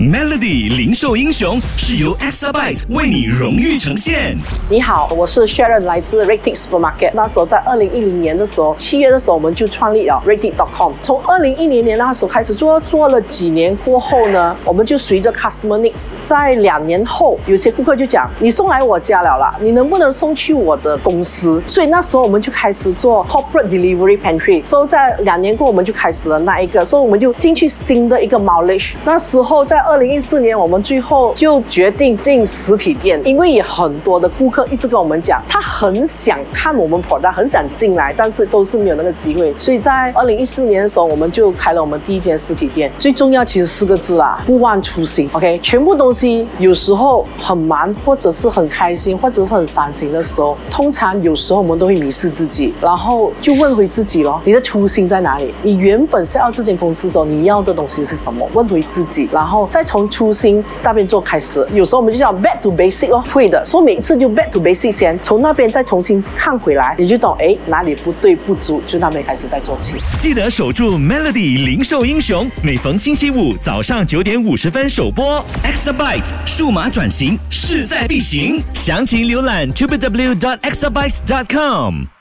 Melody 零售英雄是由 Exabyte 为你荣誉呈现。你好，我是 Sharon，来自 Rating Supermarket。那时候在二零一零年的时候，七月的时候我们就创立了 Rating.com。从二零一零年那时候开始做，做了几年过后呢，我们就随着 Customer Needs，在两年后，有些顾客就讲，你送来我家了啦，你能不能送去我的公司？所以那时候我们就开始做 Corporate Delivery Pantry。所以在两年过，我们就开始了那一个，所以我们就进去新的一个 Mileage。那时候在二零一四年，我们最后就决定进实体店，因为也很多的顾客一直跟我们讲，他很想看我们跑单很想进来，但是都是没有那个机会。所以在二零一四年的时候，我们就开了我们第一间实体店。最重要其实四个字啊，不忘初心。OK，全部东西有时候很忙，或者是很开心，或者是很伤心的时候，通常有时候我们都会迷失自己，然后就问回自己咯，你的初心在哪里？你原本是要这间公司的时候，你要的东西是什么？问回自己，然后再从初心那边做开始。有时候我们就叫 back to basic 哦，会的。所以每一次就 back to basic 先，从那边再重新看回来，你就懂哎哪里不对不足，就那边开始再做起。记得守住 Melody 零售英雄，每逢星期五早上九点五十分首播。Exabyte 数码转型势在必行，详情浏览 www.exabyte.com。